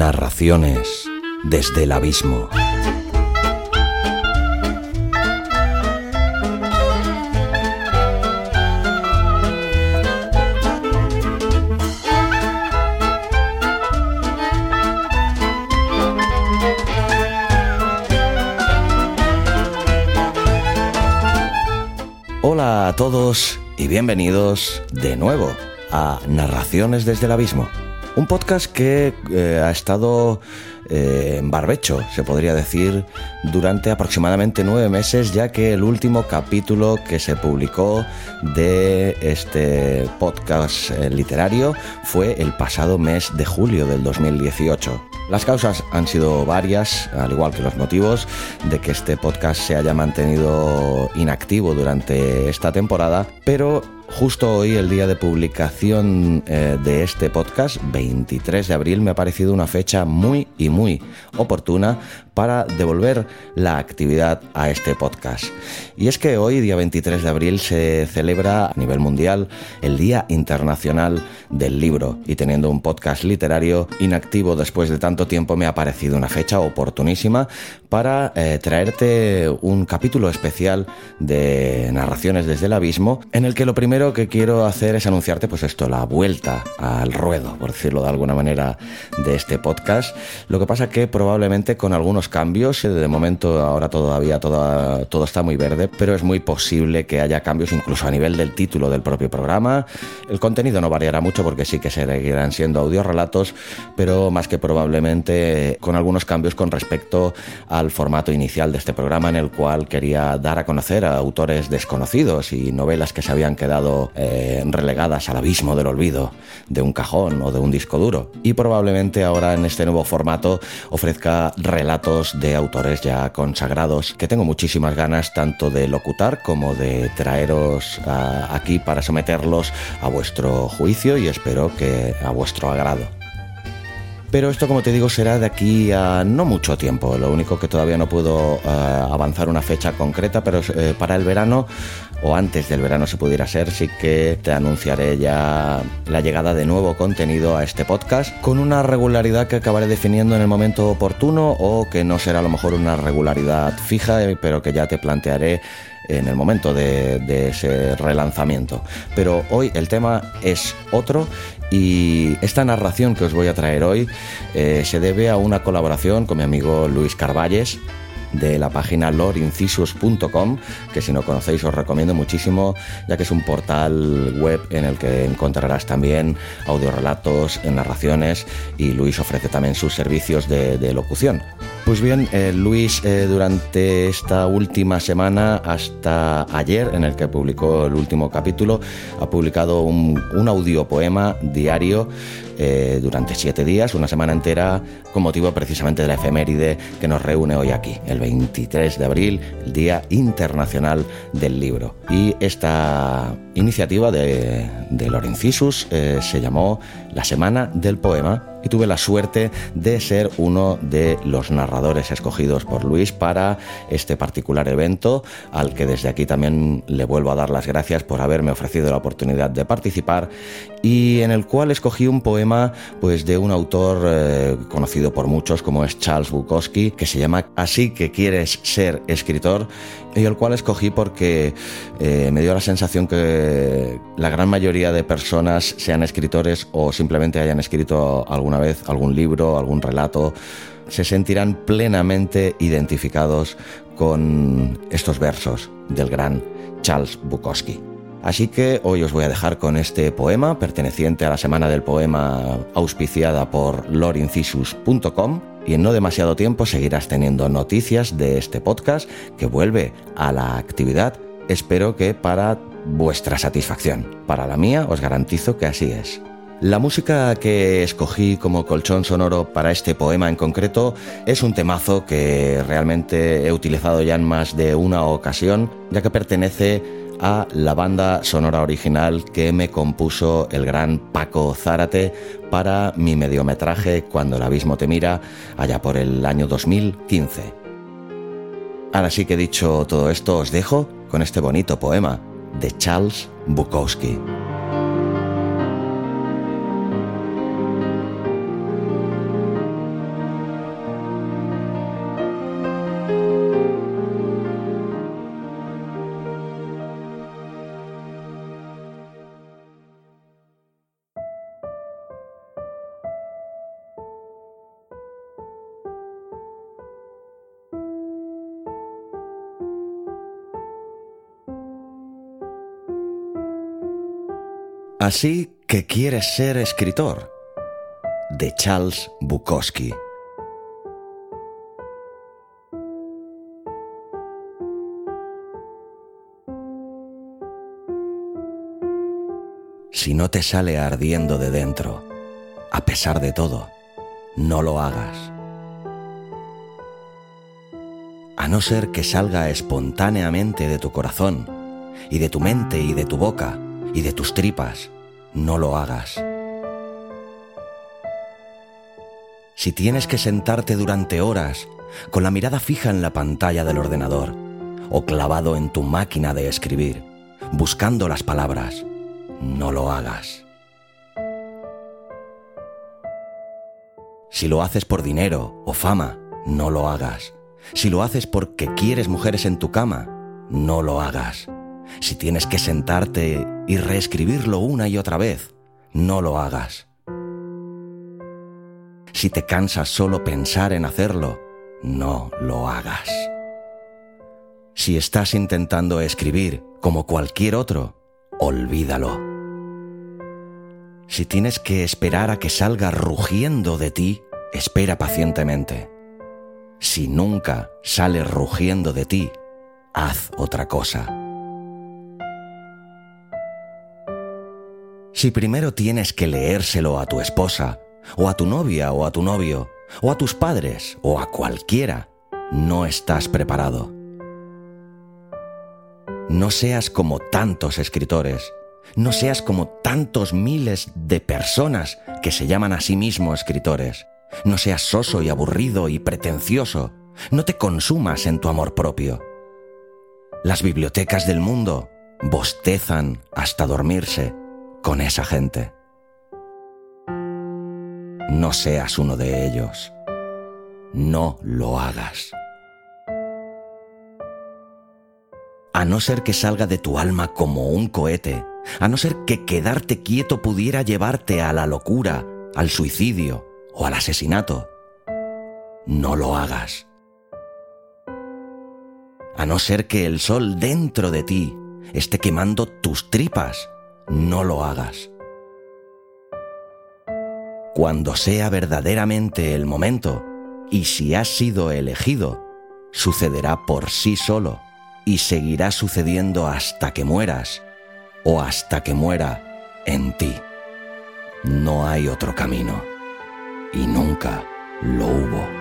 Narraciones desde el abismo. Hola a todos y bienvenidos de nuevo a Narraciones desde el abismo. Un podcast que eh, ha estado eh, en barbecho, se podría decir, durante aproximadamente nueve meses, ya que el último capítulo que se publicó de este podcast eh, literario fue el pasado mes de julio del 2018. Las causas han sido varias, al igual que los motivos de que este podcast se haya mantenido inactivo durante esta temporada, pero Justo hoy, el día de publicación eh, de este podcast, 23 de abril, me ha parecido una fecha muy y muy oportuna para devolver la actividad a este podcast. Y es que hoy, día 23 de abril, se celebra a nivel mundial el Día Internacional del Libro. Y teniendo un podcast literario inactivo después de tanto tiempo, me ha parecido una fecha oportunísima para eh, traerte un capítulo especial de narraciones desde el abismo, en el que lo primero que quiero hacer es anunciarte, pues esto, la vuelta al ruedo, por decirlo de alguna manera, de este podcast. Lo que pasa que probablemente con algunos cambios, eh, de momento ahora todavía todo, todo está muy verde, pero es muy posible que haya cambios incluso a nivel del título del propio programa. El contenido no variará mucho porque sí que seguirán siendo audiorelatos, pero más que probablemente con algunos cambios con respecto al formato inicial de este programa en el cual quería dar a conocer a autores desconocidos y novelas que se habían quedado eh, relegadas al abismo del olvido de un cajón o de un disco duro. Y probablemente ahora en este nuevo formato ofrezca relatos de autores ya consagrados que tengo muchísimas ganas tanto de locutar como de traeros aquí para someterlos a vuestro juicio y espero que a vuestro agrado. Pero esto, como te digo, será de aquí a no mucho tiempo. Lo único que todavía no puedo eh, avanzar una fecha concreta, pero eh, para el verano o antes del verano se pudiera ser, sí que te anunciaré ya la llegada de nuevo contenido a este podcast con una regularidad que acabaré definiendo en el momento oportuno o que no será a lo mejor una regularidad fija, eh, pero que ya te plantearé en el momento de, ese relanzamiento. Pero hoy el tema es otro y esta narración que os voy a traer hoy eh, se debe a una colaboración con mi amigo Luis Carvalles de la página lorincisus.com, que si no conocéis os recomiendo muchísimo, ya que es un portal web en el que encontrarás también audiorelatos, narraciones y Luis ofrece también sus servicios de, locución. Pues bien, eh, Luis eh, durante esta última semana hasta ayer, en el que publicó el último capítulo, ha publicado un, un audiopoema diario eh, durante siete días, una semana entera, con motivo precisamente de la efeméride que nos reúne hoy aquí, el 23 de abril, el Día Internacional del Libro. Y esta iniciativa de, de Lorencisus se llamó La Semana del Poema y tuve la suerte de ser uno de los narradores escogidos por Luis para este particular evento, al que desde aquí también le vuelvo a dar las gracias por haberme ofrecido la oportunidad de participar y en el cual escogí un poema pues de un autor eh, conocido por muchos como es Charles Bukowski que se llama Así que quieres ser escritor y el cual escogí porque eh, me dio la sensación que la gran mayoría de personas sean escritores o simplemente hayan escrito alguna vez algún libro, algún relato, se sentirán plenamente identificados con estos versos del gran Charles Bukowski. Así que hoy os voy a dejar con este poema perteneciente a la Semana del Poema auspiciada por lorincisus.com y en no demasiado tiempo seguirás teniendo noticias de este podcast que vuelve a la actividad, espero que para vuestra satisfacción. Para la mía os garantizo que así es. La música que escogí como colchón sonoro para este poema en concreto es un temazo que realmente he utilizado ya en más de una ocasión, ya que pertenece a la banda sonora original que me compuso el gran Paco Zárate para mi mediometraje Cuando el abismo te mira, allá por el año 2015. Ahora sí que dicho todo esto, os dejo con este bonito poema de Charles Bukowski. Así que quieres ser escritor. De Charles Bukowski. Si no te sale ardiendo de dentro, a pesar de todo, no lo hagas. A no ser que salga espontáneamente de tu corazón, y de tu mente y de tu boca, y de tus tripas, no lo hagas. Si tienes que sentarte durante horas con la mirada fija en la pantalla del ordenador, o clavado en tu máquina de escribir, buscando las palabras, no lo hagas. Si lo haces por dinero o fama, no lo hagas. Si lo haces porque quieres mujeres en tu cama, no lo hagas. Si tienes que sentarte y reescribirlo una y otra vez, no lo hagas. Si te cansas solo pensar en hacerlo, no lo hagas. Si estás intentando escribir como cualquier otro, olvídalo. Si tienes que esperar a que salga rugiendo de ti, espera pacientemente. Si nunca sale rugiendo de ti, haz otra cosa. Si primero tienes que leérselo a tu esposa, o a tu novia o a tu novio, o a tus padres, o a cualquiera, no estás preparado. No seas como tantos escritores no seas como tantos miles de personas que se llaman a sí mismos escritores. No seas soso y aburrido y pretencioso. No te consumas en tu amor propio. Las bibliotecas del mundo bostezan hasta dormirse con esa gente. No seas uno de ellos. No lo hagas. A no ser que salga de tu alma como un cohete a no ser que quedarte quieto pudiera llevarte a la locura, al suicidio o al asesinato. No lo hagas. A no ser que el sol dentro de ti esté quemando tus tripas, no lo hagas. Cuando sea verdaderamente el momento, y si has sido elegido, sucederá por sí solo y seguirá sucediendo hasta que mueras o hasta que muera en ti. No hay otro camino y nunca lo hubo.